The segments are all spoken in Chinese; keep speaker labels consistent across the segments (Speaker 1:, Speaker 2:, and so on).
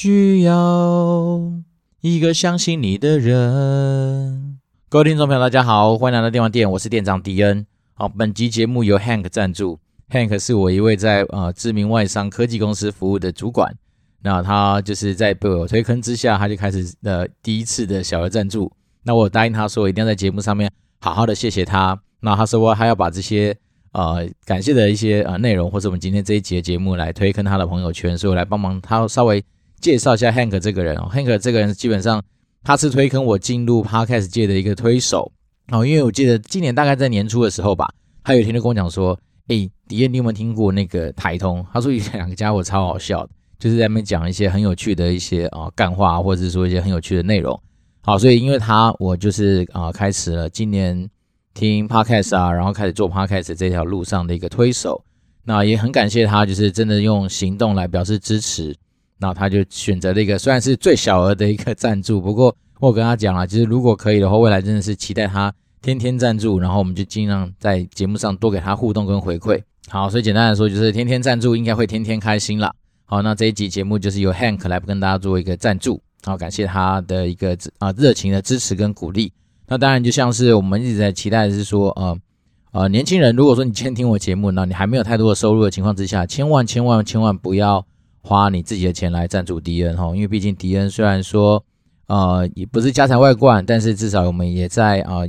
Speaker 1: 需要一个相信你的人。各位听众朋友，大家好，欢迎来到电玩店，我是店长迪恩。好，本集节目由 Hank 赞助。Hank 是我一位在呃知名外商科技公司服务的主管。那他就是在被我推坑之下，他就开始呃第一次的小额赞助。那我答应他说，我一定要在节目上面好好的谢谢他。那他说我还要把这些呃感谢的一些呃内容，或者我们今天这一集的节目来推坑他的朋友圈，所以我来帮忙他稍微介绍一下 Hank 这个人哦。Hank 这个人基本上他是推坑我进入 Podcast 界的一个推手哦，因为我记得今年大概在年初的时候吧，他有一天就跟我讲说，诶，迪恩，你有没有听过那个台通？他说有两个家伙超好笑。就是在那边讲一些很有趣的一些啊干话，或者是说一些很有趣的内容。好，所以因为他，我就是啊开始了今年听 podcast 啊，然后开始做 podcast 这条路上的一个推手。那也很感谢他，就是真的用行动来表示支持。那他就选择了一个虽然是最小额的一个赞助，不过我跟他讲了，其实如果可以的话，未来真的是期待他天天赞助，然后我们就尽量在节目上多给他互动跟回馈。好，所以简单来说就是天天赞助，应该会天天开心啦。好，那这一集节目就是由 Hank 来跟大家做一个赞助，好，感谢他的一个啊热情的支持跟鼓励。那当然就像是我们一直在期待的是说，呃呃，年轻人，如果说你今天听我节目，那你还没有太多的收入的情况之下，千万千万千万不要花你自己的钱来赞助迪恩哈，因为毕竟迪恩虽然说呃也不是家财万贯，但是至少我们也在啊、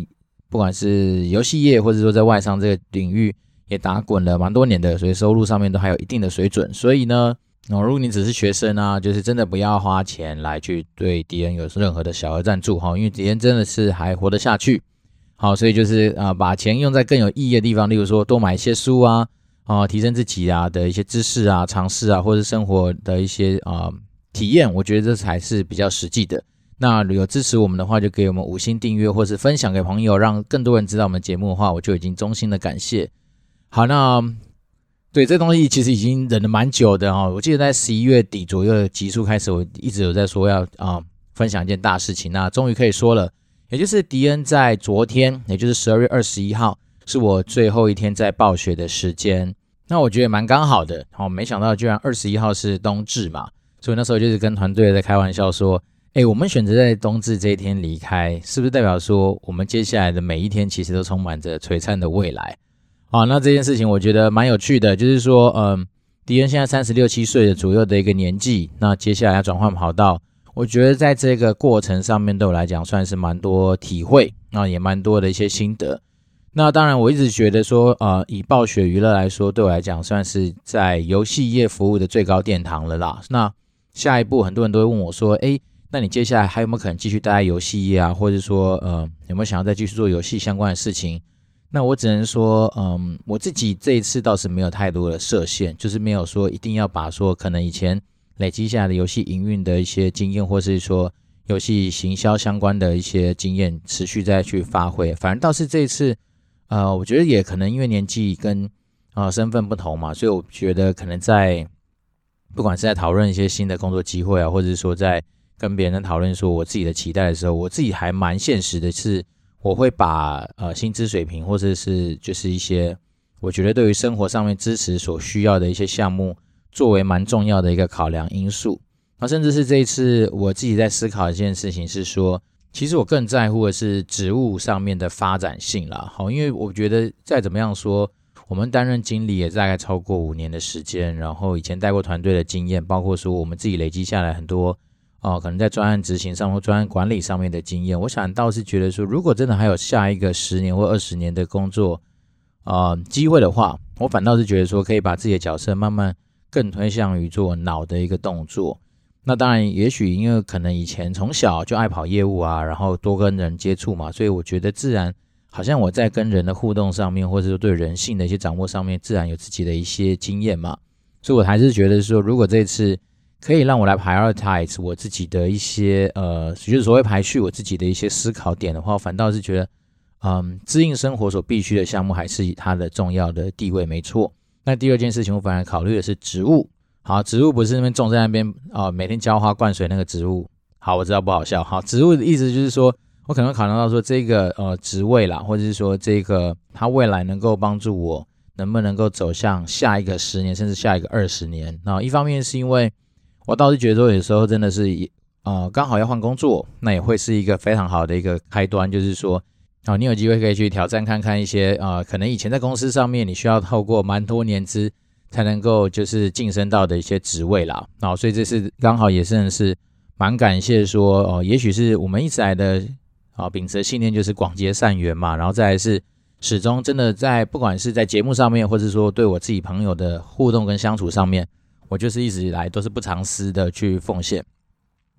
Speaker 1: 不管是游戏业或者说在外商这个领域也打滚了蛮多年的，所以收入上面都还有一定的水准，所以呢。哦，如果你只是学生啊，就是真的不要花钱来去对迪恩有任何的小额赞助哈，因为迪恩真的是还活得下去。好，所以就是啊，把钱用在更有意义的地方，例如说多买一些书啊，啊，提升自己啊的一些知识啊、尝试啊，或者生活的一些啊体验，我觉得这才是比较实际的。那有支持我们的话，就给我们五星订阅，或是分享给朋友，让更多人知道我们节目的话，我就已经衷心的感谢。好，那。对，这东西其实已经忍了蛮久的哈、哦。我记得在十一月底左右的集数开始，我一直有在说要啊、分享一件大事情。那终于可以说了，也就是迪恩在昨天，也就是十二月二十一号，是我最后一天在暴雪的时间。那我觉得蛮刚好的，好、哦，没想到居然二十一号是冬至嘛，所以那时候就是跟团队在开玩笑说，哎，我们选择在冬至这一天离开，是不是代表说我们接下来的每一天其实都充满着璀璨的未来？好，那这件事情我觉得蛮有趣的，就是说，嗯，迪恩现在三十六七岁的左右的一个年纪，那接下来要转换跑道，我觉得在这个过程上面对我来讲算是蛮多体会，那也蛮多的一些心得。那当然，我一直觉得说，呃，以暴雪娱乐来说，对我来讲算是在游戏业服务的最高殿堂了啦。那下一步，很多人都会问我说，诶，那你接下来还有没有可能继续待在游戏业啊？或者说，呃，有没有想要再继续做游戏相关的事情？那我只能说，嗯，我自己这一次倒是没有太多的设限，就是没有说一定要把说可能以前累积下来的游戏营运的一些经验，或是说游戏行销相关的一些经验持续再去发挥。反正倒是这一次，呃，我觉得也可能因为年纪跟啊、呃、身份不同嘛，所以我觉得可能在不管是在讨论一些新的工作机会啊，或者是说在跟别人讨论说我自己的期待的时候，我自己还蛮现实的是。我会把呃薪资水平或者是就是一些我觉得对于生活上面支持所需要的一些项目作为蛮重要的一个考量因素。那甚至是这一次我自己在思考一件事情是说，其实我更在乎的是职务上面的发展性啦。好，因为我觉得再怎么样说，我们担任经理也大概超过五年的时间，然后以前带过团队的经验，包括说我们自己累积下来很多。哦，可能在专案执行上或专案管理上面的经验，我想倒是觉得说，如果真的还有下一个十年或二十年的工作啊、机会的话，我反倒是觉得说，可以把自己的角色慢慢更推向于做脑的一个动作。那当然，也许因为可能以前从小就爱跑业务啊，然后多跟人接触嘛，所以我觉得自然好像我在跟人的互动上面，或者说对人性的一些掌握上面，自然有自己的一些经验嘛。所以我还是觉得说，如果这次。可以让我来 prioritize 我自己的一些呃，就是所谓排序我自己的一些思考点的话，反倒是觉得，嗯，支应生活所必须的项目还是以它的重要的地位没错。那第二件事情，我反而考虑的是职务。好，植物不是那边种在那边啊、每天浇花灌水那个植物。好，我知道不好笑。好，植物的意思就是说我可能考虑到说这个呃职位啦，或者是说这个它未来能够帮助我能不能够走向下一个十年，甚至下一个二十年。那一方面是因为我倒是觉得说有时候真的是，呃，刚好要换工作，那也会是一个非常好的一个开端，就是说，哦，你有机会可以去挑战看看一些，呃，可能以前在公司上面你需要透过蛮多年资才能够就是晋升到的一些职位啦，哦，所以这是刚好也算是蛮感谢说，哦，也许是我们一直来的，啊，秉持的信念就是广结善缘嘛，然后再来是。始终真的在，不管是在节目上面，或者说对我自己朋友的互动跟相处上面，我就是一直以来都是不藏私的去奉献。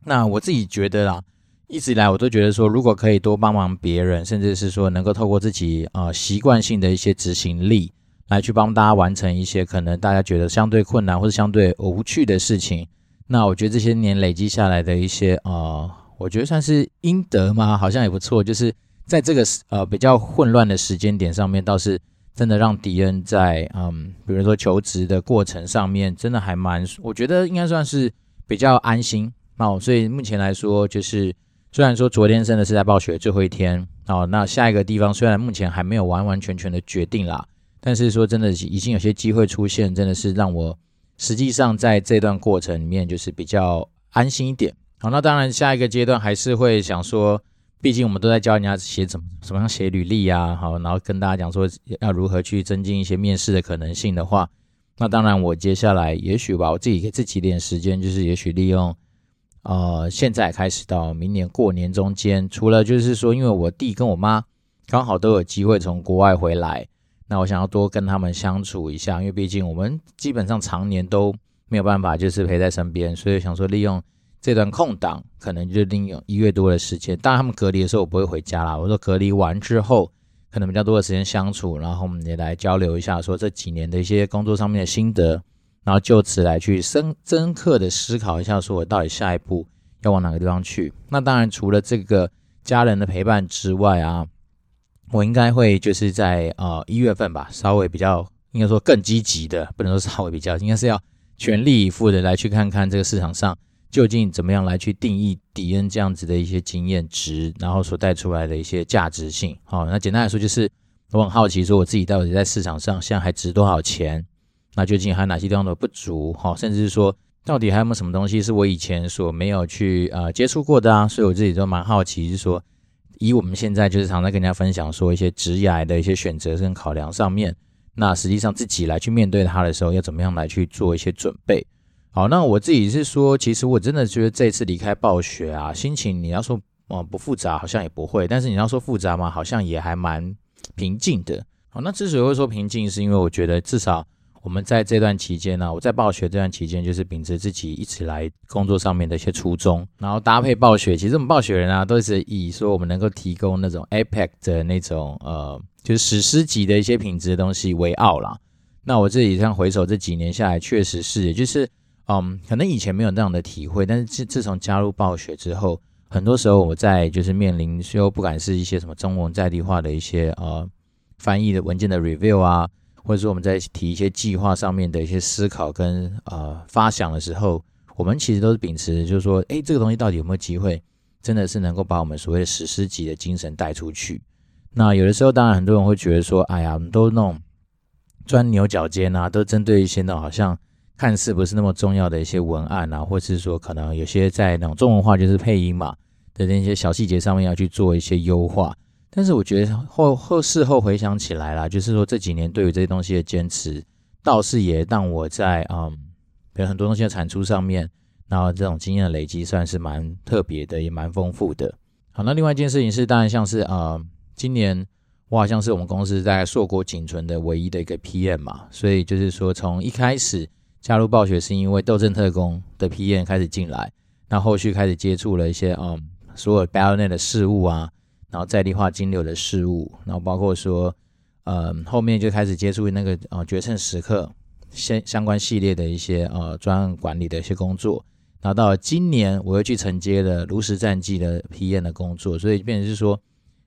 Speaker 1: 那我自己觉得啦，一直以来我都觉得说，如果可以多帮忙别人，甚至是说能够透过自己呃习惯性的一些执行力，来去帮大家完成一些可能大家觉得相对困难或者相对无趣的事情，那我觉得这些年累积下来的一些呃，我觉得算是应得嘛，好像也不错，就是。在这个呃比较混乱的时间点上面，倒是真的让迪恩在嗯，比如说求职的过程上面，真的还蛮，我觉得应该算是比较安心哦。所以目前来说，就是虽然说昨天真的是在暴雪最后一天哦，那下一个地方虽然目前还没有完完全全的决定啦，但是说真的已经有些机会出现，真的是让我实际上在这段过程里面就是比较安心一点。好，那当然下一个阶段还是会想说。毕竟我们都在教人家写怎么怎么样写履历呀，好，然后跟大家讲说要如何去增进一些面试的可能性的话，那当然我接下来也许吧，我自己给自己点时间，就是也许利用呃现在开始到明年过年中间，除了就是说，因为我弟跟我妈刚好都有机会从国外回来，那我想要多跟他们相处一下，因为毕竟我们基本上常年都没有办法就是陪在身边，所以想说利用。这段空档可能就利用一月多的时间，当然他们隔离的时候我不会回家啦。我说隔离完之后，可能比较多的时间相处，然后我们也来交流一下，说这几年的一些工作上面的心得，然后就此来去深深刻的思考一下，说我到底下一步要往哪个地方去。那当然除了这个家人的陪伴之外啊，我应该会就是在呃一月份吧，稍微比较应该说更积极的，不能说稍微比较，应该是要全力以赴的来去看看这个市场上。究竟怎么样来去定义迪恩这样子的一些经验值，然后所带出来的一些价值性？好，那简单来说就是我很好奇，说我自己到底在市场上现在还值多少钱？那究竟还有哪些地方的不足？好，甚至是说到底还有没有什么东西是我以前所没有去呃接触过的啊？所以我自己都蛮好奇，就是说以我们现在就是常在跟人家分享说一些职涯的一些选择跟考量上面，那实际上自己来去面对它的时候，要怎么样来去做一些准备？好，那我自己是说，其实我真的觉得这次离开暴雪啊，心情你要说嗯不复杂，好像也不会；但是你要说复杂嘛，好像也还蛮平静的。好，那之所以会说平静，是因为我觉得至少我们在这段期间呢、我在暴雪这段期间，就是秉持自己一直来工作上面的一些初衷，然后搭配暴雪。其实我们暴雪人啊，都是以说我们能够提供那种 APEC 的那种呃，就是史诗级的一些品质的东西为傲啦。那我自己这样回首这几年下来，确实是，也就是。嗯，可能以前没有那样的体会，但是自自从加入暴雪之后，很多时候我在就是面临说，不管是一些什么中文在地化的一些呃翻译的文件的 review 啊，或者说我们在提一些计划上面的一些思考跟呃发想的时候，我们其实都是秉持就是说，诶，这个东西到底有没有机会，真的是能够把我们所谓的史诗级的精神带出去？那有的时候，当然很多人会觉得说，哎呀，我们都那种钻牛角尖啊，都针对一些那好像。看似不是那么重要的一些文案啊，或是说可能有些在那种中文化就是配音嘛的那些小细节上面要去做一些优化。但是我觉得后后事后回想起来啦，就是说这几年对于这些东西的坚持，倒是也让我在嗯，比如很多东西的产出上面，然后这种经验的累积算是蛮特别的，也蛮丰富的。好，那另外一件事情是，当然像是呃，今年我好像是我们公司在硕果仅存的唯一的一个 PM 嘛，所以就是说从一开始。加入暴雪是因为《斗争特工》的 PM 开始进来，那后续开始接触了一些嗯，所有 Battle.net 的事务啊，然后在地化金流的事务，然后包括说，嗯，后面就开始接触那个呃决胜时刻相相关系列的一些呃专案管理的一些工作，然后到今年我又去承接了炉石战记的 PM 的工作，所以变成是说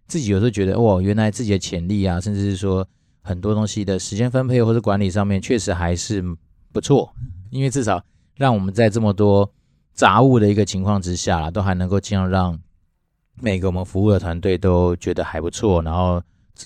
Speaker 1: 自己有时候觉得哦，原来自己的潜力啊，甚至是说很多东西的时间分配或者管理上面，确实还是。不错，因为至少让我们在这么多杂物的一个情况之下，都还能够尽量让每个我们服务的团队都觉得还不错，然后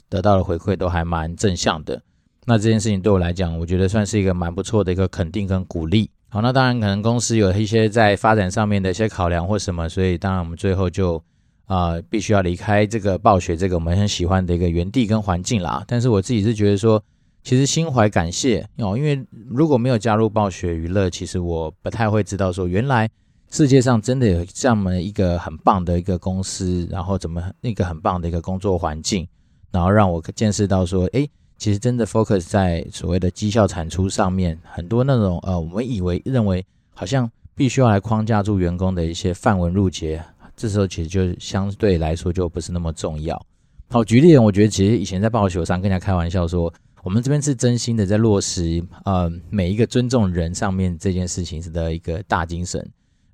Speaker 1: 得到的回馈都还蛮正向的。那这件事情对我来讲，我觉得算是一个蛮不错的一个肯定跟鼓励。好，那当然可能公司有一些在发展上面的一些考量或什么，所以当然我们最后就啊、必须要离开这个暴雪这个我们很喜欢的一个园地跟环境啦。但是我自己是觉得说，其实心怀感谢哦，因为如果没有加入暴雪娱乐，其实我不太会知道说原来世界上真的有这么一个很棒的一个公司，然后怎么一个很棒的一个工作环境，然后让我见识到说，诶。其实真的 focus 在所谓的绩效产出上面，很多那种呃，我们以为认为好像必须要来框架住员工的一些繁文入节，这时候其实就相对来说就不是那么重要。好，举例，我觉得其实以前在暴雪上跟人家开玩笑说，我们这边是真心的在落实呃每一个尊重人上面这件事情的一个大精神。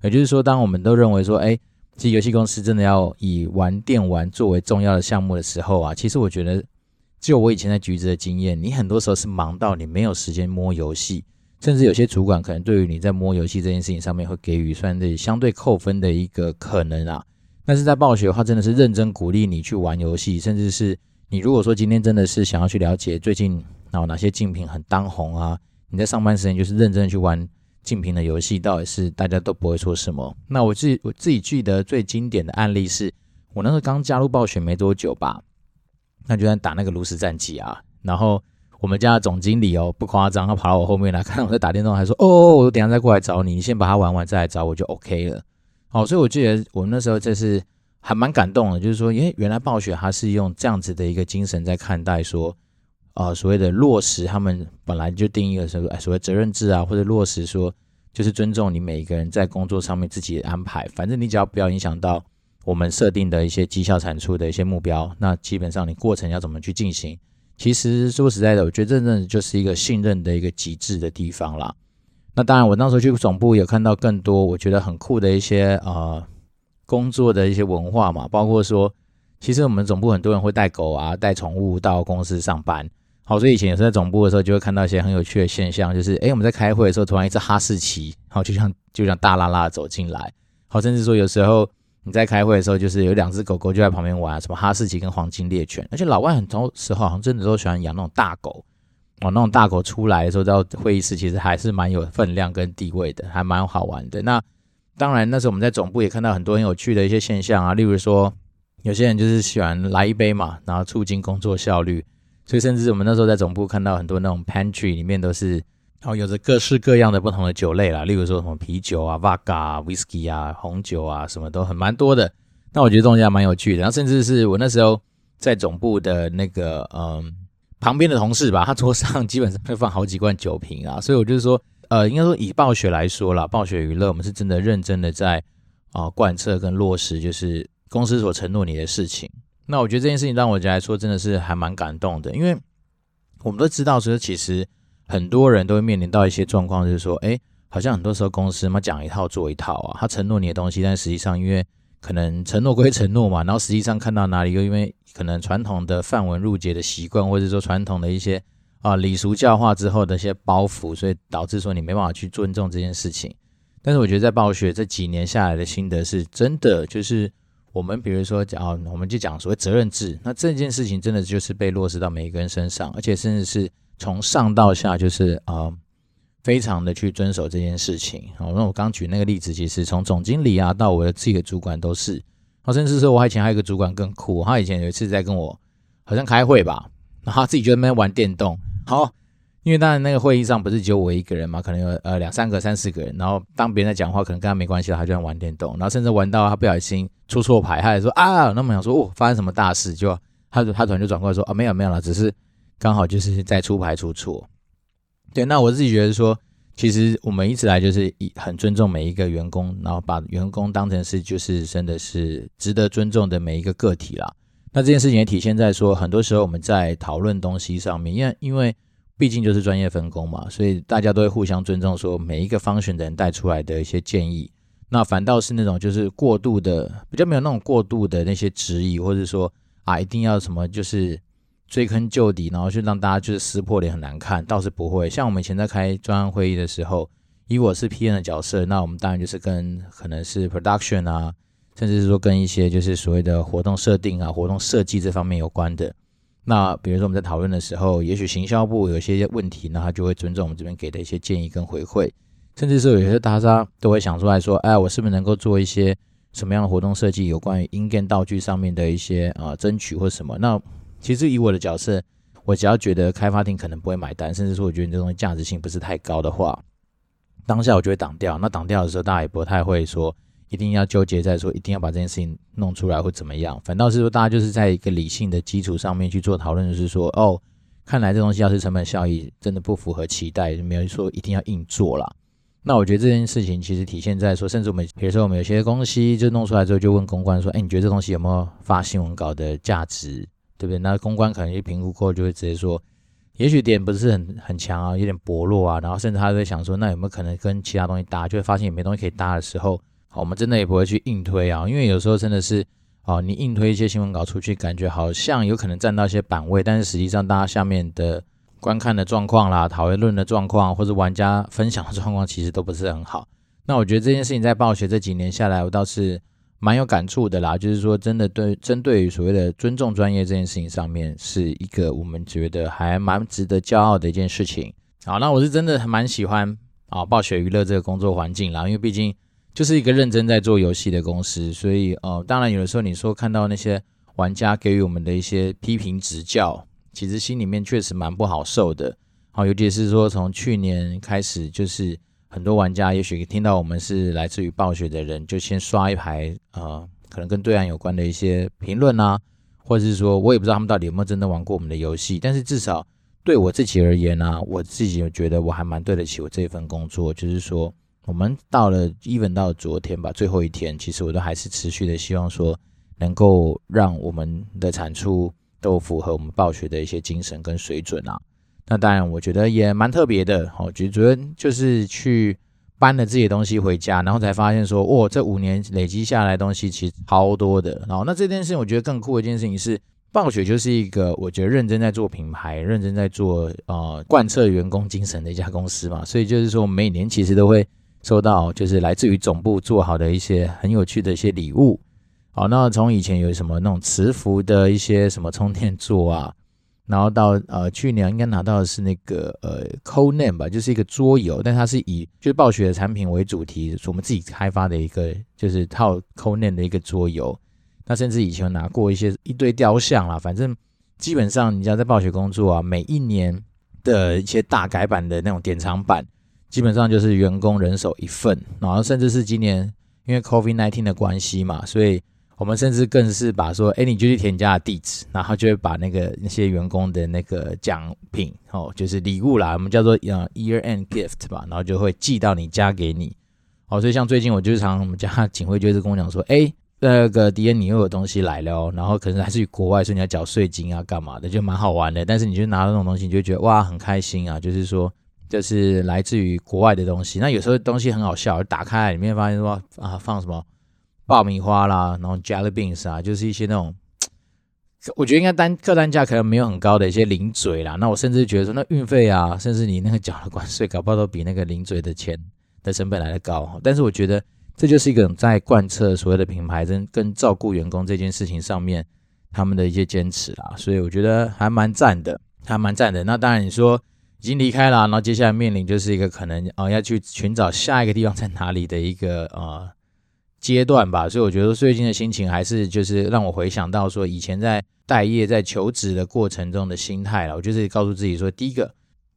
Speaker 1: 也就是说，当我们都认为说，哎，其实游戏公司真的要以玩电玩作为重要的项目的时候啊，其实我觉得。就我以前在橘子的经验，你很多时候是忙到你没有时间摸游戏，甚至有些主管可能对于你在摸游戏这件事情上面会给予算是相对扣分的一个可能啊。但是在暴雪的话，真的是认真鼓励你去玩游戏，甚至是你如果说今天真的是想要去了解最近然后哪些竞品很当红啊，你在上班时间就是认真的去玩竞品的游戏，到底是大家都不会说什么。那我自我自己记得最经典的案例是我那时候刚加入暴雪没多久吧。那就在打那个炉石战记啊，然后我们家的总经理哦，不夸张，他跑到我后面来看我在打电动，还说：“哦，我等下再过来找你，你先把它玩完再来找我就 OK 了。”好，所以我记得我那时候就是还蛮感动的，就是说，因为原来暴雪他是用这样子的一个精神在看待说，呃，所谓的落实他们本来就定义的时候，哎，所谓责任制啊，或者落实说就是尊重你每一个人在工作上面自己的安排，反正你只要不要影响到。我们设定的一些绩效产出的一些目标，那基本上你过程要怎么去进行？其实说实在的，我觉得这真的就是一个信任的一个极致的地方啦。那当然，我那时候去总部有看到更多我觉得很酷的一些呃工作的一些文化嘛，包括说，其实我们总部很多人会带狗啊、带宠物到公司上班。好，所以以前有时候在总部的时候就会看到一些很有趣的现象，就是诶我们在开会的时候，突然一只哈士奇，好，就像就像大剌剌走进来，好，甚至说有时候。你在开会的时候，就是有两只狗狗就在旁边玩，什么哈士奇跟黄金猎犬，而且老外很多时候好像真的都喜欢养那种大狗哦。那种大狗出来的时候，到会议室其实还是蛮有分量跟地位的，还蛮好玩的。那当然，那时候我们在总部也看到很多很有趣的一些现象啊，例如说有些人就是喜欢来一杯嘛，然后促进工作效率，所以甚至我们那时候在总部看到很多那种 pantry 里面都是。然哦，有着各式各样的不同的酒类啦，例如说什么啤酒啊、vodka 啊、whisky 啊、红酒啊，什么都很蛮多的。那我觉得东西还蛮有趣的。然后甚至是我那时候在总部的那个嗯旁边的同事吧，他桌上 基本上会放好几罐酒瓶啊。所以我就是说，呃，应该说以暴雪来说啦，暴雪娱乐我们是真的认真的在啊贯彻跟落实，就是公司所承诺你的事情。那我觉得这件事情让我来说真的是还蛮感动的，因为我们都知道说其实。很多人都会面临到一些状况，就是说，哎，好像很多时候公司嘛讲一套做一套啊，他承诺你的东西，但实际上因为可能承诺归承诺嘛，然后实际上看到哪里又因为可能传统的范文入节的习惯，或者说传统的一些啊礼俗教化之后的一些包袱，所以导致说你没办法去尊重这件事情。但是我觉得在暴雪这几年下来的心得是真的，就是我们比如说讲，我们就讲所谓责任制，那这件事情真的就是被落实到每一个人身上，而且甚至是。从上到下就是啊、非常的去遵守这件事情。好，那我刚举那个例子，其实从总经理啊到我的自己的主管都是。好，甚至说我以前还有一个主管更酷，他以前有一次在跟我好像开会吧，然后他自己就在那边玩电动。好，因为当然那个会议上不是只有我一个人嘛，可能有呃两三个、三四个人。然后当别人在讲话，可能跟他没关系了，他就在玩电动。然后甚至玩到他不小心出错牌，他也说啊，那么想说哦，发生什么大事？就他他突然就转过来说啊，没有没有了，只是。刚好就是在出牌出错，对，那我自己觉得说，其实我们一直来就是以很尊重每一个员工，然后把员工当成是就是真的是值得尊重的每一个个体啦。那这件事情也体现在说，很多时候我们在讨论东西上面，因为因为毕竟就是专业分工嘛，所以大家都会互相尊重，说每一个 function 的人带出来的一些建议，那反倒是那种就是过度的，比较没有那种过度的那些质疑，或者说啊一定要什么就是。追根究底，然后就让大家就是撕破脸很难看，倒是不会。像我们以前在开专案会议的时候，以我是 PM 的角色，那我们当然就是跟可能是 production 啊，甚至是说跟一些就是所谓的活动设定啊、活动设计这方面有关的。那比如说我们在讨论的时候，也许行销部有些问题，那他就会尊重我们这边给的一些建议跟回馈。甚至是有些大家都会想出来说，哎，我是不是能够做一些什么样的活动设计，有关于 in-game 道具上面的一些啊争取或什么？那其实以我的角色，我只要觉得开发厅可能不会买单，甚至说我觉得你这东西价值性不是太高的话，当下我就会挡掉。那挡掉的时候，大家也不太会说一定要纠结在说一定要把这件事情弄出来或怎么样，反倒是说大家就是在一个理性的基础上面去做讨论，就是说哦，看来这东西要是成本效益真的不符合期待，就没有说一定要硬做啦。那我觉得这件事情其实体现在说，甚至我们比如说我们有些东西就弄出来之后，就问公关说：“哎，你觉得这东西有没有发新闻稿的价值，对不对？”那公关可能一评估过就会直接说：“也许点不是很很强啊，有点薄弱啊。”然后甚至他会想说：“那有没有可能跟其他东西搭？”就会发现也没东西可以搭的时候，我们真的也不会去硬推啊，因为有时候真的是哦，你硬推一些新闻稿出去，感觉好像有可能占到一些版位，但是实际上大家下面的。观看的状况啦，讨论的状况，或者玩家分享的状况，其实都不是很好。那我觉得这件事情在暴雪这几年下来，我倒是蛮有感触的啦。就是说，真的对针对于所谓的尊重专业这件事情上面，是一个我们觉得还蛮值得骄傲的一件事情。好，那我是真的还蛮喜欢啊暴雪娱乐这个工作环境啦，因为毕竟就是一个认真在做游戏的公司，所以呃，当然有的时候你说看到那些玩家给予我们的一些批评指教。其实心里面确实蛮不好受的，好，尤其是说从去年开始，就是很多玩家也许听到我们是来自于暴雪的人，就先刷一排，呃，可能跟对岸有关的一些评论啊，或者是说我也不知道他们到底有没有真的玩过我们的游戏，但是至少对我自己而言呢、我自己觉得我还蛮对得起我这份工作，就是说我们到了 even 到昨天吧，最后一天，其实我都还是持续的希望说能够让我们的产出。都符合我们暴雪的一些精神跟水准啊，那当然我觉得也蛮特别的。哦，就主要就是去搬了自己的东西回家，然后才发现说，哇，这五年累积下来东西其实超多的。然后那这件事情我觉得更酷的一件事情是，暴雪就是一个我觉得认真在做品牌、认真在做呃贯彻员工精神的一家公司嘛。所以就是说，每年其实都会收到就是来自于总部做好的一些很有趣的一些礼物。好，那从以前有什么那种磁浮的一些什么充电座啊，然后到呃去年应该拿到的是那个呃 Codename 吧，就是一个桌游，但它是以就是暴雪的产品为主题，我们自己开发的一个就是套 Codename 的一个桌游。那甚至以前拿过一些一堆雕像啦，反正基本上你只要在暴雪工作啊，每一年的一些大改版的那种典藏版，基本上就是员工人手一份，然后甚至是今年因为 COVID-19 的关系嘛，所以我们甚至更是把说，哎，你就去填家的地址，然后就会把那个那些员工的那个奖品，哦，就是礼物啦，我们叫做呃 year end gift 吧，然后就会寄到你家给你。哦，所以像最近我就常我们家警卫就是跟我讲说，哎，那个迪恩你又有东西来了哦，然后可能还是国外，所以你要缴税金啊，干嘛的，就蛮好玩的。但是你就拿到那种东西，你就觉得哇，很开心啊，就是说、就是来自于国外的东西。那有时候东西很好笑，打开里面发现说啊，放什么？爆米花啦，然后 jelly beans 啊，就是一些那种，我觉得应该单客单价可能没有很高的一些零嘴啦。那我甚至觉得说，那运费啊，甚至你那个缴的关税，搞不好都比那个零嘴的钱的成本来的高。但是我觉得这就是一个在贯彻所谓的品牌跟跟照顾员工这件事情上面他们的一些坚持啦。所以我觉得还蛮赞的，还蛮赞的。那当然你说已经离开了，然后接下来面临就是一个可能啊、要去寻找下一个地方在哪里的一个呃。阶段吧，所以我觉得最近的心情还是就是让我回想到说以前在待业、在求职的过程中的心态了。我就是告诉自己说，第一个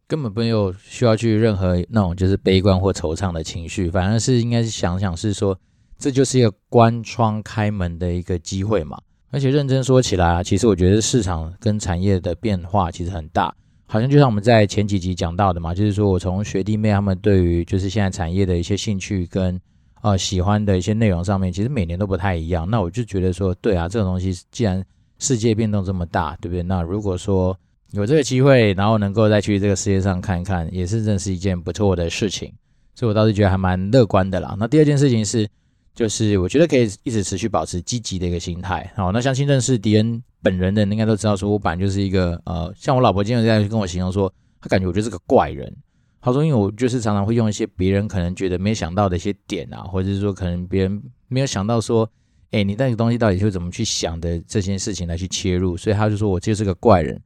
Speaker 1: 根本没有需要去任何那种就是悲观或惆怅的情绪，反而是应该是想想是说，这就是一个关窗开门的一个机会嘛。而且认真说起来啊，其实我觉得市场跟产业的变化其实很大，好像就像我们在前几集讲到的嘛，就是说我从学弟妹他们对于就是现在产业的一些兴趣跟。呃，喜欢的一些内容上面，其实每年都不太一样。那我就觉得说，对啊，这种东西既然世界变动这么大，对不对？那如果说有这个机会，然后能够再去这个世界上看一看，也是真是一件不错的事情。所以我倒是觉得还蛮乐观的啦。那第二件事情是，就是我觉得可以一直持续保持积极的一个心态。好，那相信认识迪恩本人的，应该都知道，说我本来就是一个呃，像我老婆今天在跟我形容说，她感觉我就是个怪人。他说：“因为我就是常常会用一些别人可能觉得没想到的一些点啊，或者是说可能别人没有想到说，哎，你那个东西到底是怎么去想的这件事情来去切入，所以他就说我就是个怪人。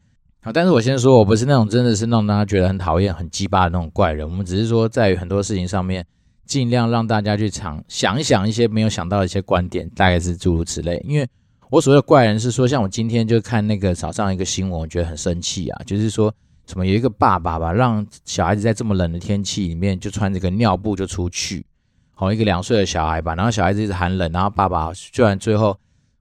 Speaker 1: 好，但是我先说，我不是那种真的是让大家觉得很讨厌、很鸡巴的那种怪人。我们只是说，在很多事情上面，尽量让大家去尝想一想一些没有想到的一些观点，大概是诸如此类。因为我所谓的怪人是说，像我今天就看那个早上一个新闻，我觉得很生气啊，就是说什么有一个爸爸吧，让小孩子在这么冷的天气里面就穿着个尿布就出去，好，一个两岁的小孩吧，然后小孩子一直喊冷，然后爸爸居然最后。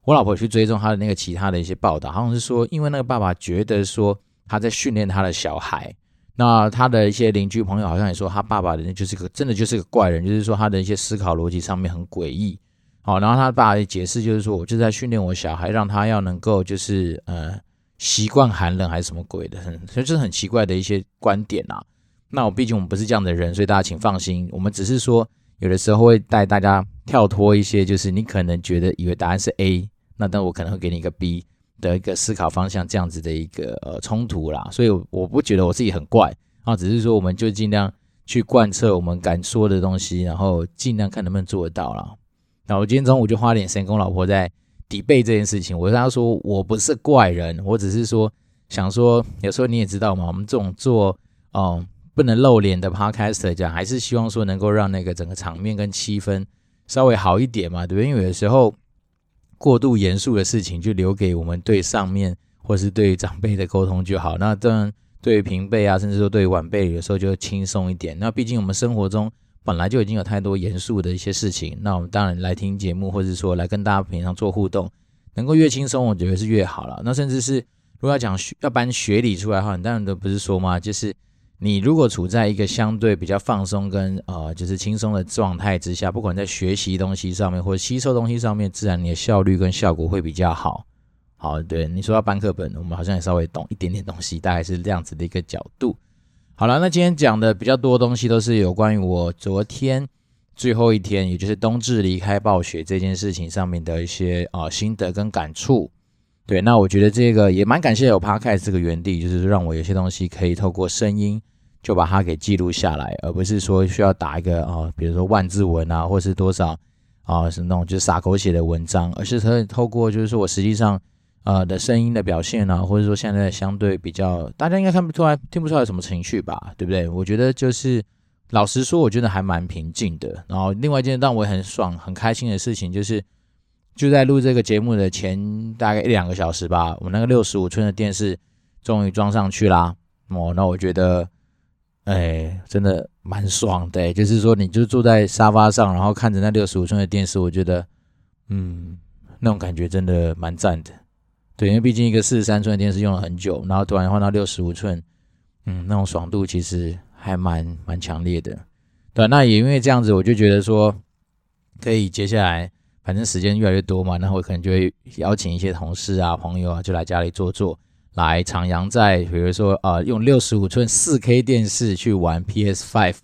Speaker 1: 我老婆去追踪他的那个其他的一些报道，好像是说，因为那个爸爸觉得说他在训练他的小孩，那他的一些邻居朋友好像也说他爸爸的就是个真的就是个怪人，就是说他的一些思考逻辑上面很诡异。好，然后他爸的解释就是说，我就在训练我小孩，让他要能够就是呃习惯寒冷还是什么鬼的，所以就是很奇怪的一些观点啊。那我毕竟我们不是这样的人，所以大家请放心，我们只是说。有的时候会带大家跳脱一些，就是你可能觉得以为答案是 A，那但我可能会给你一个 B 的一个思考方向，这样子的一个呃冲突啦。所以我不觉得我自己很怪啊，只是说我们就尽量去贯彻我们敢说的东西，然后尽量看能不能做得到啦。然后我今天中午就花点时间跟我老婆在 debate 这件事情，我跟她说我不是怪人，我只是说想说，有时候你也知道嘛，我们这种做嗯。不能露脸的 Podcast 讲，还是希望说能够让那个整个场面跟气氛稍微好一点嘛，对不对？因为有的时候过度严肃的事情，就留给我们对上面或是对长辈的沟通就好。那当然，对于平辈啊，甚至说对于晚辈，有时候就轻松一点。那毕竟我们生活中本来就已经有太多严肃的一些事情，那我们当然来听节目，或者说来跟大家平常做互动，能够越轻松，我觉得是越好了。那甚至是如果要讲学要搬学理出来的话，你当然都不是说嘛，就是。你如果处在一个相对比较放松跟呃就是轻松的状态之下，不管在学习东西上面或者吸收东西上面，自然你的效率跟效果会比较好。好，对，你说要搬课本，我们好像也稍微懂一点点东西，大概是这样子的一个角度。好了，那今天讲的比较多东西都是有关于我昨天最后一天，也就是冬至离开暴雪这件事情上面的一些啊、心得跟感触。对，那我觉得这个也蛮感谢有 Podcast 这个园地，就是让我有些东西可以透过声音。就把它给记录下来，而不是说需要打一个啊、哦，比如说万字文啊，或是多少啊，是那种就是洒狗血的文章，而是可以透过就是说我实际上呃的声音的表现啊，或者说现在相对比较，大家应该看不出来、听不出来有什么情绪吧，对不对？我觉得就是老实说，我觉得还蛮平静的。然后另外一件让我很爽、很开心的事情，就是就在录这个节目的前大概一两个小时吧，我那个六十五寸的电视终于装上去啦。哦，那我觉得。哎，真的蛮爽的，就是说，你就坐在沙发上，然后看着那六十五寸的电视，我觉得，嗯，那种感觉真的蛮赞的。对，因为毕竟一个四十三寸的电视用了很久，然后突然换到六十五寸，嗯，那种爽度其实还蛮蛮强烈的。对，那也因为这样子，我就觉得说，可以接下来，反正时间越来越多嘛，那我可能就会邀请一些同事啊、朋友啊，就来家里坐坐。来徜徉在，比如说呃，用六十五寸四 K 电视去玩 PS Five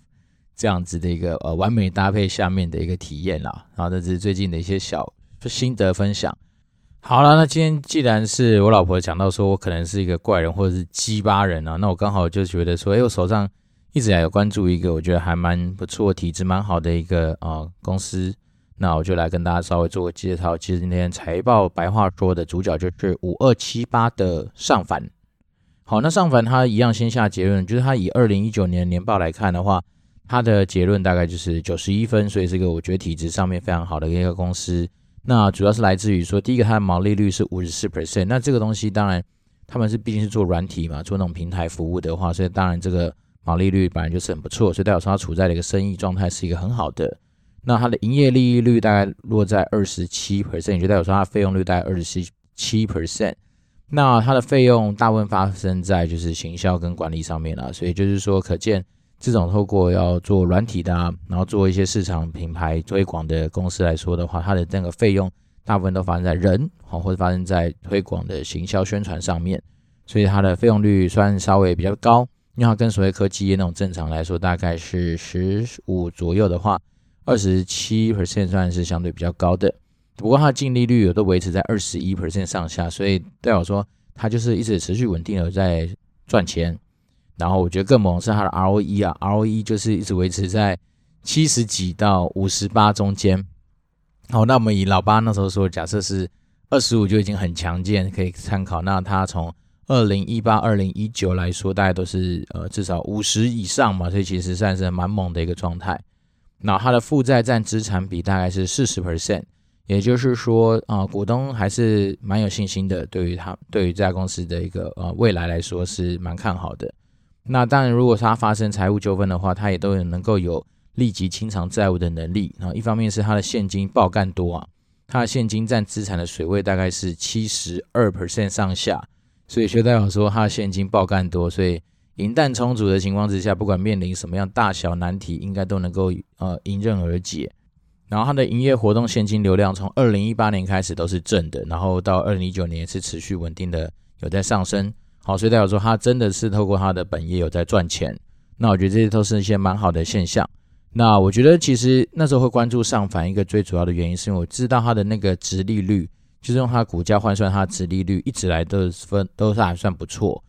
Speaker 1: 这样子的一个呃完美搭配下面的一个体验啦。然后这是最近的一些小心得分享。好了，那今天既然是我老婆讲到说我可能是一个怪人或者是鸡巴人啊，那我刚好就觉得说，哎，我手上一直还有关注一个我觉得还蛮不错、体质蛮好的一个啊、呃、公司。那我就来跟大家稍微做个介绍。其实今天财报白话说的主角就是五二七八的上帆。好，那上帆他一样先下结论，就是他以二零一九年年报来看的话，他的结论大概就是九十一分，所以这个我觉得体质上面非常好的一个公司。那主要是来自于说，第一个它的毛利率是五十四 percent。那这个东西当然他们是毕竟是做软体嘛，做那种平台服务的话，所以当然这个毛利率本来就是很不错，所以代表说它处在的一个生意状态是一个很好的。那它的营业利益率大概落在二十七 percent，也就代表说它费用率大概二十七七 percent。那它的费用大部分发生在就是行销跟管理上面了，所以就是说，可见这种透过要做软体的啊，然后做一些市场品牌推广的公司来说的话，它的那个费用大部分都发生在人，好，或者发生在推广的行销宣传上面，所以它的费用率算稍微比较高，因为它跟所谓科技业那种正常来说大概是十五左右的话。二十七 percent 算是相对比较高的，不过它的净利率有都维持在二十一 percent 上下，所以代表说它就是一直持续稳定的在赚钱。然后我觉得更猛是它的 ROE 啊，ROE 就是一直维持在七十几到五十八中间。好，那我们以老八那时候说，假设是二十五就已经很强健，可以参考。那它从二零一八、二零一九来说，大概都是呃至少五十以上嘛，所以其实算是蛮猛的一个状态。那它的负债占资产比大概是四十 percent，也就是说啊、股东还是蛮有信心的，对于他对于这家公司的一个呃未来来说是蛮看好的。那当然，如果它发生财务纠纷的话，它也都有能够有立即清偿债务的能力。然后一方面是它的现金爆干多啊，它的现金占资产的水位大概是七十二 percent 上下，所以就代表说它的现金爆干多，所以银弹充足的情况之下，不管面临什么样大小难题，应该都能够呃迎刃而解。然后它的营业活动现金流量从二零一八年开始都是正的，然后到二零一九年是持续稳定的有在上升。好，所以代表说它真的是透过它的本业有在赚钱，那我觉得这些都是一些蛮好的现象。那我觉得其实那时候会关注上帆一个最主要的原因，是因为我知道它的那个殖利率，就是用它股价换算它的殖利率，一直来都是分都是还算不错。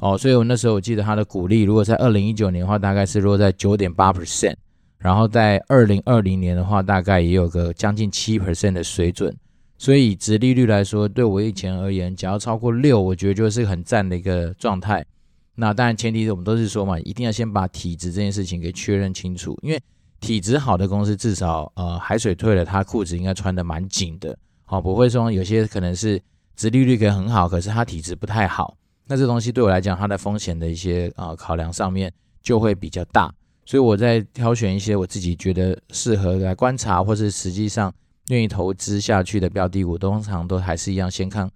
Speaker 1: 哦，所以我那时候我记得他的股利，如果在二零一九年的话，大概是落在九点八 percent，然后在二零二零年的话，大概也有个将近七 percent 的水准。所以以殖利率来说，对我以前而言，只要超过六，我觉得就是很赞的一个状态。那当然前提是我们都是说嘛，一定要先把体质这件事情给确认清楚。因为体质好的公司，至少呃海水退了，它裤子应该穿的蛮紧的，好，不会说有些可能是殖利率可以很好，可是它体质不太好。那这东西对我来讲，它的风险的一些啊考量上面就会比较大。所以我在挑选一些我自己觉得适合来观察，或是实际上。愿意投资下去的标的股，通常都还是一样，先看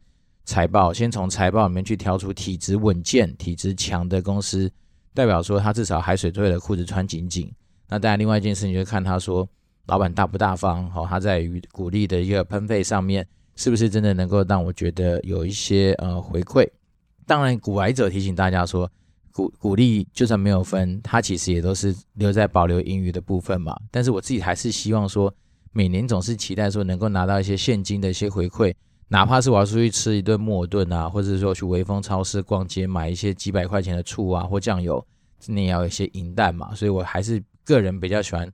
Speaker 1: 财报，先从财报里面去挑出体质稳健、体质强的公司，代表说他至少海水退了，裤子穿紧紧。那当然，另外一件事情就是看他说老板大不大方，好，他在于股利的一个分配上面，是不是真的能够让我觉得有一些呃回馈。当然，股癌者提醒大家说，股股利就算没有分，它其实也都是留在保留盈余的部分嘛。但是我自己还是希望说。每年总是期待说能够拿到一些现金的一些回馈，哪怕是我要出去吃一顿莫尔顿啊，或者是说去微风超市逛街买一些几百块钱的醋啊或酱油，你也要有一些银蛋嘛。所以我还是个人比较喜欢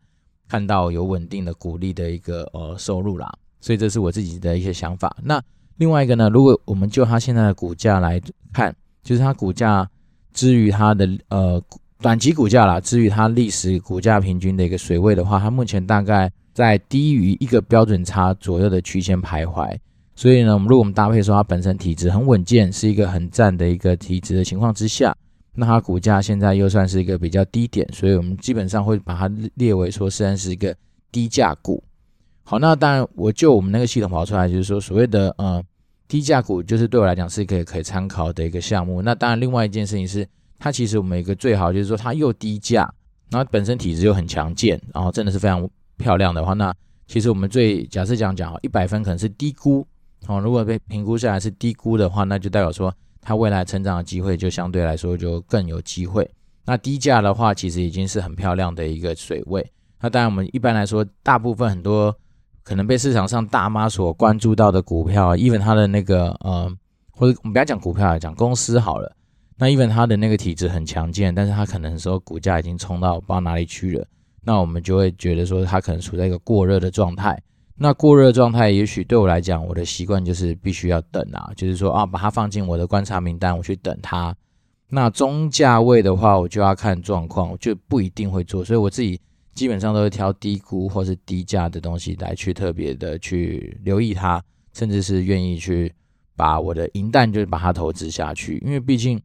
Speaker 1: 看到有稳定的股利的一个呃收入啦。所以这是我自己的一些想法。那另外一个呢，如果我们就它现在的股价来看，就是它股价之于它的呃短期股价啦，之于它历史股价平均的一个水位的话，它目前大概。在低于一个标准差左右的区间徘徊，所以呢，我们如果我们搭配说它本身体质很稳健，是一个很赞的一个体质的情况之下，那它股价现在又算是一个比较低点，所以我们基本上会把它列为说虽然是一个低价股。好，那当然我就我们那个系统跑出来，就是说所谓的呃低价股，就是对我来讲是一个可以参考的一个项目。那当然另外一件事情是，它其实我们一个最好就是说它又低价，然后本身体质又很强健，然后真的是非常。漂亮的话，那其实我们最假设这样讲，一百分可能是低估哦。如果被评估下来是低估的话，那就代表说它未来成长的机会就相对来说就更有机会。那低价的话，其实已经是很漂亮的一个水位。那当然，我们一般来说，大部分很多可能被市场上大妈所关注到的股票，even 它的那个呃，或者我们不要讲股票来讲公司好了，那 even 它的那个体质很强健，但是它可能说股价已经冲到不知道哪里去了。那我们就会觉得说，它可能处在一个过热的状态。那过热状态，也许对我来讲，我的习惯就是必须要等啊，就是说啊，把它放进我的观察名单，我去等它。那中价位的话，我就要看状况，就不一定会做。所以我自己基本上都会挑低估或是低价的东西来去特别的去留意它，甚至是愿意去把我的银弹就是把它投资下去，因为毕竟。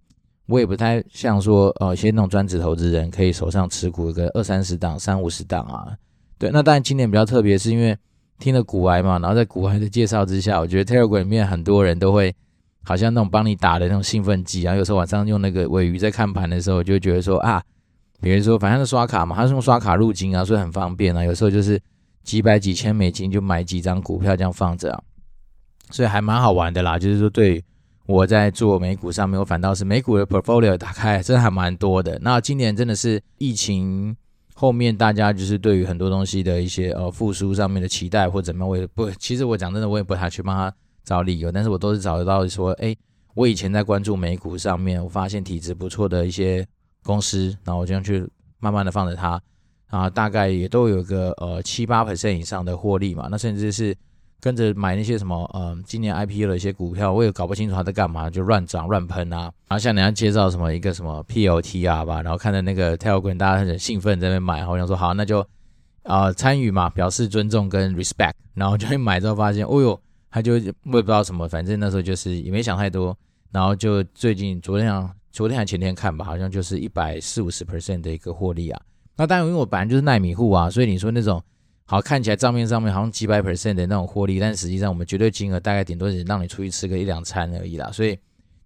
Speaker 1: 我也不太像说，呃，一些那种专职投资人可以手上持股一个二三十档、三五十档啊。对，那当然今年比较特别，是因为听了股癌嘛，然后在股癌的介绍之下，我觉得 Telegram 里面很多人都会好像那种帮你打的那种兴奋剂啊。有时候晚上用那个尾鱼在看盘的时候，就会觉得说啊，比如说反正是刷卡嘛，他是用刷卡入金啊，所以很方便啊。有时候就是几百几千美金就买几张股票这样放着啊，所以还蛮好玩的啦。就是说对。我在做美股上面，我反倒是美股的 portfolio 打开，真的还蛮多的。那今年真的是疫情后面，大家就是对于很多东西的一些呃复苏上面的期待或怎么样，我也不，其实我讲真的，我也不太去帮他找理由，但是我都是找得到说，哎，我以前在关注美股上面，我发现体质不错的一些公司，然后我这样去慢慢的放着它，啊，大概也都有个呃七八 percent 以上的获利嘛，那甚至是跟着买那些什么，嗯、呃，今年 IPO 的一些股票，我也搞不清楚他在干嘛，就乱涨乱喷啊。然后像人家介绍什么一个什么 PLTR 吧，然后看着那个 Telegram 大家很兴奋在那边买，然后我想说好，那就啊、参与嘛，表示尊重跟 respect，然后就会买之后发现，哦哟，他就我也不知道什么，反正那时候就是也没想太多，然后就最近昨天，昨天还前天看吧，好像就是一百四五十 percent 的一个获利啊。那当然因为我本来就是耐米户啊，所以你说那种。好，看起来账面上面好像几百 percent 的那种获利，但实际上我们绝对金额大概顶多是让你出去吃个一两餐而已啦。所以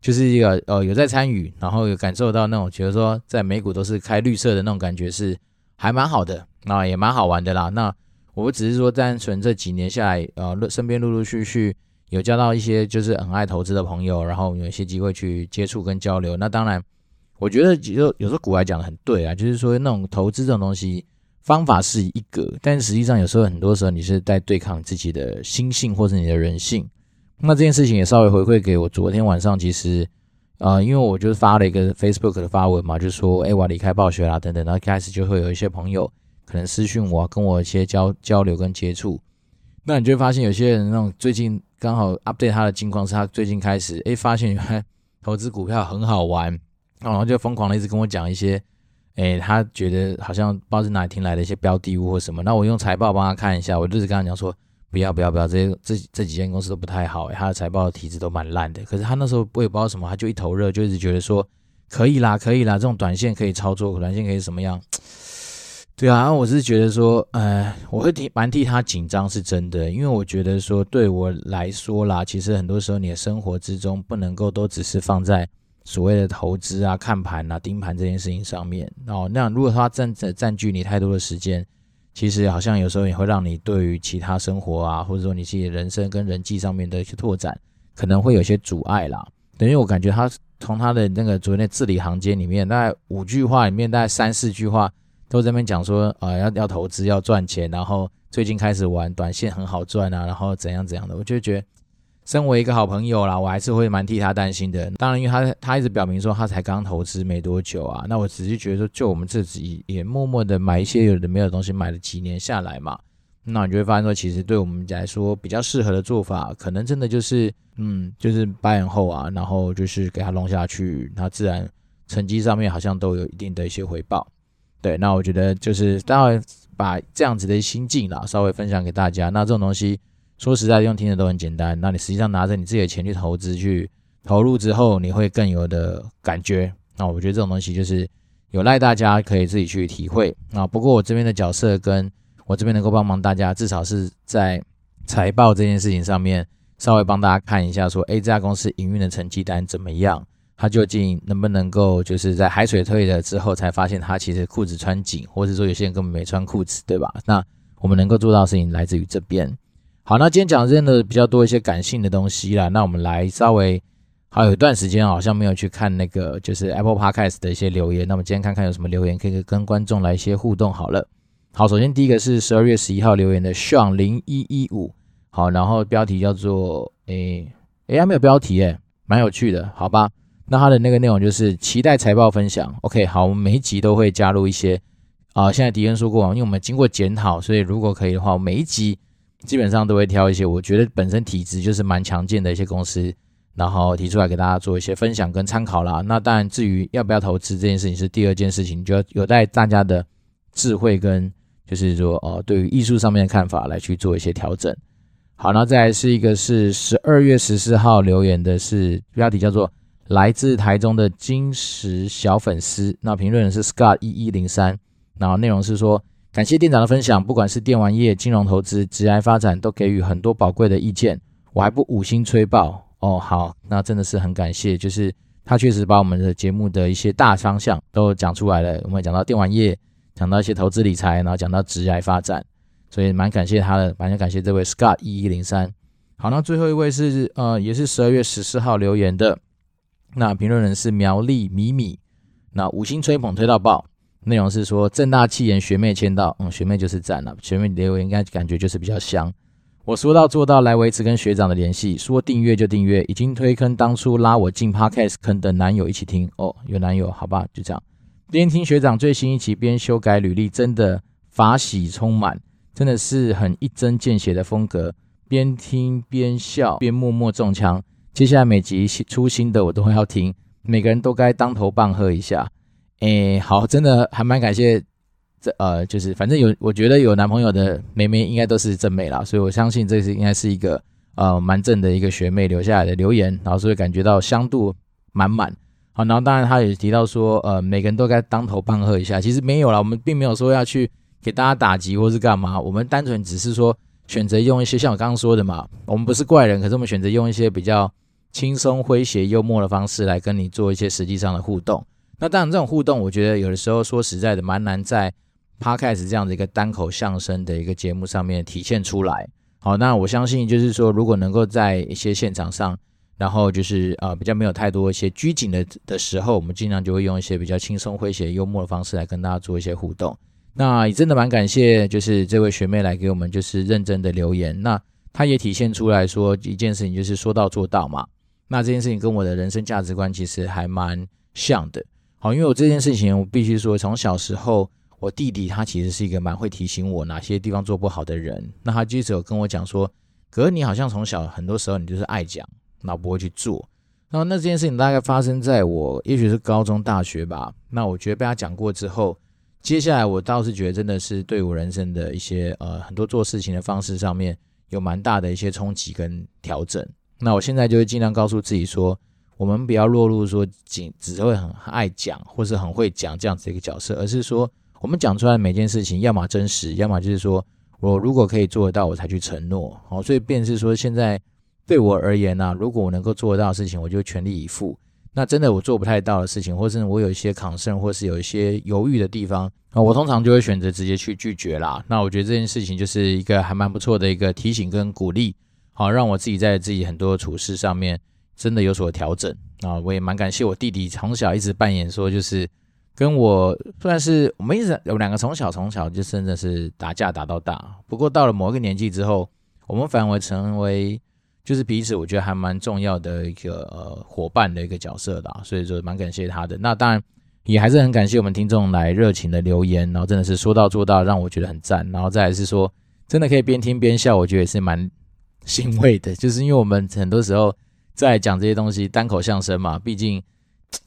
Speaker 1: 就是一个呃有在参与，然后有感受到那种觉得说在美股都是开绿色的那种感觉是还蛮好的，那也蛮好玩的啦。那我只是说单纯这几年下来，呃，身边陆陆续续有交到一些就是很爱投资的朋友，然后有一些机会去接触跟交流。那当然，我觉得有有时候古来讲的很对啊，就是说那种投资这种东西。方法是一个，但实际上有时候很多时候你是在对抗自己的心性或者你的人性。那这件事情也稍微回馈给我。昨天晚上其实，呃，因为我就是发了一个 Facebook 的发文嘛，就说，哎，我要离开暴雪啦，等等。然后开始就会有一些朋友可能私讯我，跟我一些交交流跟接触。那你就会发现有些人那种最近刚好 update 他的近况，是他最近开始，哎，发现原来 投资股票很好玩，然后就疯狂的一直跟我讲一些。哎，他觉得好像不知道是哪里听来的一些标的物或什么，那我用财报帮他看一下，我就是跟他讲说，不要不要不要，这些这这几间公司都不太好，他的财报的体质都蛮烂的。可是他那时候我也不知道什么，他就一头热，就一直觉得说可以啦，可以啦，这种短线可以操作，短线可以什么样？对啊，我是觉得说，呃，我会替蛮替他紧张，是真的，因为我觉得说对我来说啦，其实很多时候你的生活之中不能够都只是放在。所谓的投资啊、看盘啊、盯盘这件事情上面，哦，那如果他占占据你太多的时间，其实好像有时候也会让你对于其他生活啊，或者说你自己人生跟人际上面的一些拓展，可能会有些阻碍啦。等于我感觉他从他的那个昨天的字里行间里面，大概五句话里面，大概三四句话都在那边讲说，呃，要要投资要赚钱，然后最近开始玩短线很好赚啊，然后怎样怎样的，我就觉得。身为一个好朋友啦，我还是会蛮替他担心的。当然，因为他他一直表明说他才刚投资没多久啊，那我只是觉得说，就我们自己也默默的买一些有的没有的东西，买了几年下来嘛，那你就会发现说，其实对我们来说比较适合的做法，可能真的就是，嗯，就是 buy and hold 啊，然后就是给他弄下去，他自然成绩上面好像都有一定的一些回报。对，那我觉得就是待会把这样子的心境啦，稍微分享给大家。那这种东西。说实在，用听的都很简单。那你实际上拿着你自己的钱去投资，去投入之后，你会更有的感觉。那我觉得这种东西就是有赖大家可以自己去体会。啊，不过我这边的角色跟我这边能够帮忙大家，至少是在财报这件事情上面，稍微帮大家看一下，说，哎，这家公司营运的成绩单怎么样？它究竟能不能够就是在海水退了之后，才发现它其实裤子穿紧，或者说有些人根本没穿裤子，对吧？那我们能够做到的事情来自于这边。好，那今天讲真的比较多一些感性的东西啦。那我们来稍微，还有一段时间好像没有去看那个就是 Apple Podcast 的一些留言。那么今天看看有什么留言可以跟观众来一些互动。好了，好，首先第一个是十二月十一号留言的 Sean 零一一五，好，然后标题叫做诶诶，还没有标题诶，蛮有趣的，好吧？那他的那个内容就是期待财报分享。OK，好，我们每一集都会加入一些啊。现在迪恩说过，因为我们经过检讨，所以如果可以的话，每一集。基本上都会挑一些我觉得本身体质就是蛮强健的一些公司，然后提出来给大家做一些分享跟参考啦。那当然，至于要不要投资这件事情是第二件事情，就要有待大家的智慧跟就是说哦，对于艺术上面的看法来去做一些调整。好，那再来是一个是十二月十四号留言的是标题叫做来自台中的金石小粉丝，那评论是 Scott 一一零三，然后内容是说。感谢店长的分享，不管是电玩业、金融投资、职业发展，都给予很多宝贵的意见。我还不五星吹爆哦，好，那真的是很感谢，就是他确实把我们的节目的一些大方向都讲出来了。我们讲到电玩业，讲到一些投资理财，然后讲到职业发展，所以蛮感谢他的，蛮感谢这位 Scott 一一零三。好，那最后一位是呃，也是十二月十四号留言的，那评论人是苗栗米米，那五星吹捧推到爆。内容是说正大气言学妹签到，嗯，学妹就是赞了，学妹留言应该感觉就是比较香。我说到做到，来维持跟学长的联系，说订阅就订阅，已经推坑当初拉我进 Podcast 坑的男友一起听哦，有男友好吧，就这样。边听学长最新一期边修改履历，真的法喜充满，真的是很一针见血的风格。边听边笑边默默中枪。接下来每集出新的我都会要听，每个人都该当头棒喝一下。诶，好，真的还蛮感谢。这呃，就是反正有，我觉得有男朋友的妹妹应该都是正妹啦，所以我相信这是应该是一个呃蛮正的一个学妹留下来的留言，然后所以感觉到香度满满。好，然后当然他也提到说，呃，每个人都该当头棒喝一下，其实没有啦，我们并没有说要去给大家打击或是干嘛，我们单纯只是说选择用一些像我刚刚说的嘛，我们不是怪人，可是我们选择用一些比较轻松诙谐、幽默的方式来跟你做一些实际上的互动。那当然这种互动，我觉得有的时候说实在的蛮难在。Podcast 这样的一个单口相声的一个节目上面体现出来，好，那我相信就是说，如果能够在一些现场上，然后就是呃比较没有太多一些拘谨的的时候，我们尽量就会用一些比较轻松诙谐、幽默的方式来跟大家做一些互动。那也真的蛮感谢，就是这位学妹来给我们就是认真的留言，那她也体现出来说一件事情，就是说到做到嘛。那这件事情跟我的人生价值观其实还蛮像的，好，因为我这件事情我必须说，从小时候。我弟弟他其实是一个蛮会提醒我哪些地方做不好的人。那他接着有跟我讲说：“哥，你好像从小很多时候你就是爱讲，那不会去做。”然后那这件事情大概发生在我也许是高中、大学吧。那我觉得被他讲过之后，接下来我倒是觉得真的是对我人生的一些呃很多做事情的方式上面有蛮大的一些冲击跟调整。那我现在就会尽量告诉自己说，我们不要落入说仅只会很爱讲或是很会讲这样子一个角色，而是说。我们讲出来每件事情，要么真实，要么就是说我如果可以做得到，我才去承诺。好，所以便是说，现在对我而言呢、如果我能够做得到的事情，我就全力以赴。那真的我做不太到的事情，或是我有一些 concern，或是有一些犹豫的地方啊，我通常就会选择直接去拒绝啦。那我觉得这件事情就是一个还蛮不错的一个提醒跟鼓励，好，让我自己在自己很多处事上面真的有所调整啊。我也蛮感谢我弟弟从小一直扮演说就是。跟我算是我们一直有两个从小从小就真的是打架打到大，不过到了某一个年纪之后，我们反而成为就是彼此我觉得还蛮重要的一个呃伙伴的一个角色的，所以说蛮感谢他的。那当然也还是很感谢我们听众来热情的留言，然后真的是说到做到，让我觉得很赞。然后再来是说真的可以边听边笑，我觉得也是蛮欣慰的，就是因为我们很多时候在讲这些东西单口相声嘛，毕竟。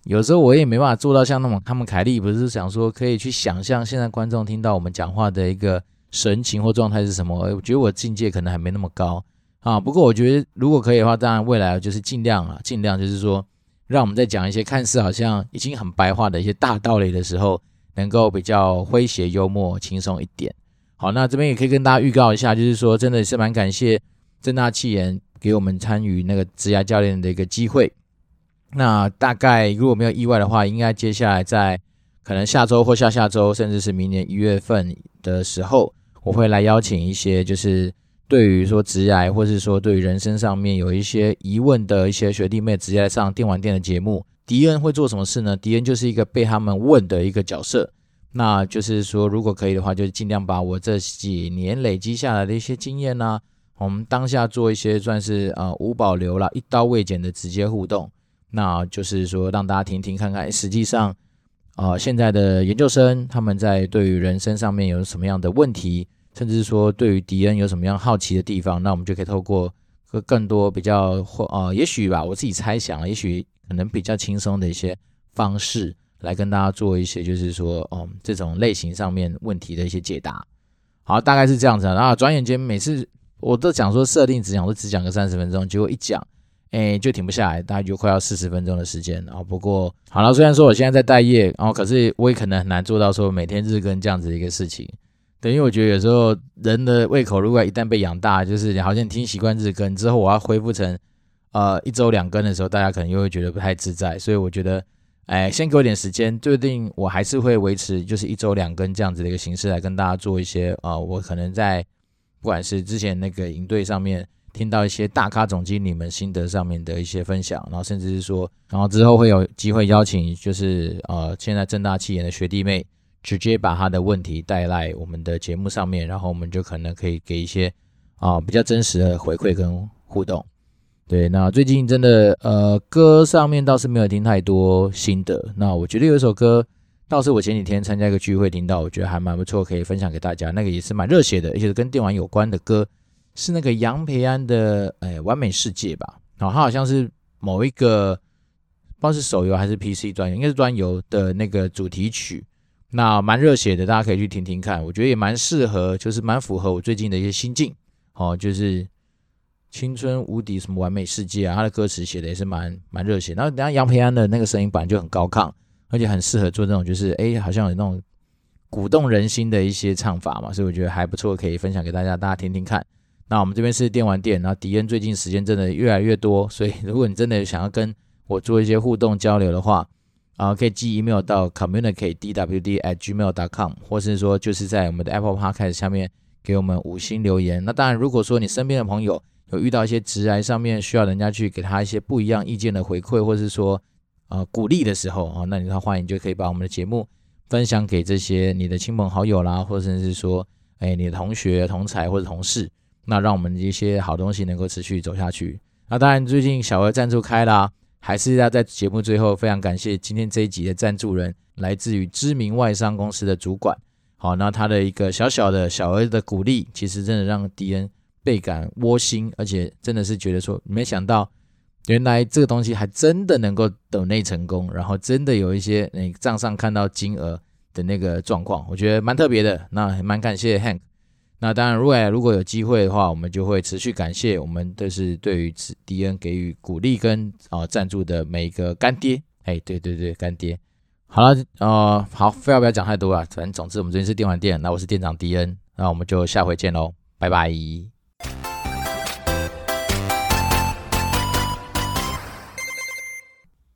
Speaker 1: 有时候我也没办法做到像那种他们凯利不是想说可以去想象现在观众听到我们讲话的一个神情或状态是什么？我觉得我境界可能还没那么高啊。不过我觉得如果可以的话，当然未来就是尽量啊，尽量就是说，让我们在讲一些看似好像已经很白话的一些大道理的时候，能够比较诙谐、幽默、轻松一点。好，那这边也可以跟大家预告一下，就是说真的是蛮感谢正大气研给我们参与那个职涯教练的一个机会。那大概如果没有意外的话，应该接下来在可能下周或下下周，甚至是明年一月份的时候，我会来邀请一些就是对于说职涯，或是说对于人生上面有一些疑问的一些学弟妹，直接来上电玩店的节目。迪恩会做什么事呢？迪恩就是一个被他们问的一个角色。那就是说，如果可以的话，就尽量把我这几年累积下来的一些经验呢，我们当下做一些算是呃无保留啦，一刀未剪的直接互动。那就是说，让大家听听看看，实际上，呃，现在的研究生他们在对于人生上面有什么样的问题，甚至是说对于迪恩有什么样好奇的地方，那我们就可以透过和更多比较或呃，也许吧，我自己猜想，也许可能比较轻松的一些方式来跟大家做一些，就是说，嗯、呃，这种类型上面问题的一些解答。好，大概是这样子。然后转眼间，每次我都讲说设定只讲，都只讲个三十分钟，结果一讲。哎，就停不下来，大概就快要四十分钟的时间。然后不过好了，虽然说我现在在待业，然后可是我也可能很难做到说每天日更这样子的一个事情。等于我觉得有时候人的胃口如果一旦被养大，就是你好像听习惯日更之后，我要恢复成呃一周两更的时候，大家可能又会觉得不太自在。所以我觉得，哎，先给我点时间，确定我还是会维持就是一周两更这样子的一个形式来跟大家做一些啊、我可能在不管是之前那个营队上面。听到一些大咖总经理们心得上面的一些分享，然后甚至是说，然后之后会有机会邀请，就是呃，现在正大企研的学弟妹，直接把他的问题带来我们的节目上面，然后我们就可能可以给一些啊、比较真实的回馈跟互动。对，那最近真的呃歌上面倒是没有听太多心得，那我觉得有一首歌倒是我前几天参加一个聚会听到，我觉得还蛮不错，可以分享给大家。那个也是蛮热血的，而且是跟电玩有关的歌。是那个杨培安的哎完美世界吧，然后他好像是某一个不知道是手游还是 PC 端游，应该是端游的那个主题曲，那蛮热血的，大家可以去听听看，我觉得也蛮适合，就是蛮符合我最近的一些心境哦，就是。青春无敌，什么完美世界啊？他的歌词写的也是蛮蛮热血。然后，等下杨培安的那个声音本来就很高亢，而且很适合做这种，就是哎，好像有那种鼓动人心的一些唱法嘛，所以我觉得还不错，可以分享给大家，大家听听看。那我们这边是电玩店，然后迪恩最近时间真的越来越多，所以如果你真的想要跟我做一些互动交流的话，啊，可以寄 email 到 communicate dwd at gmail dot com，或是说就是在我们的 Apple Podcast 下面给我们五星留言。那当然，如果说你身边的朋友，有遇到一些职涯上面需要人家去给他一些不一样意见的回馈，或是说呃鼓励的时候啊，那你的话欢迎就可以把我们的节目分享给这些你的亲朋好友啦，或者是说哎你的同学、同才或者同事，那让我们一些好东西能够持续走下去。那当然最近小额赞助开啦，还是要在节目最后非常感谢今天这一集的赞助人，来自于知名外商公司的主管。好，那他的一个小小的小额的鼓励，其实真的让迪恩。倍感窝心，而且真的是觉得说，没想到原来这个东西还真的能够抖内成功，然后真的有一些那账上看到金额的那个状况，我觉得蛮特别的。那蛮感谢 Hank。那当然，如果如果有机会的话，我们就会持续感谢我们这是对于迪恩给予鼓励跟啊赞助的每一个干爹。哎，对对对，干爹。好了，呃，好，废话不要讲太多了。反正总之，我们这边是电玩店，那我是店长迪恩，那我们就下回见喽，拜拜。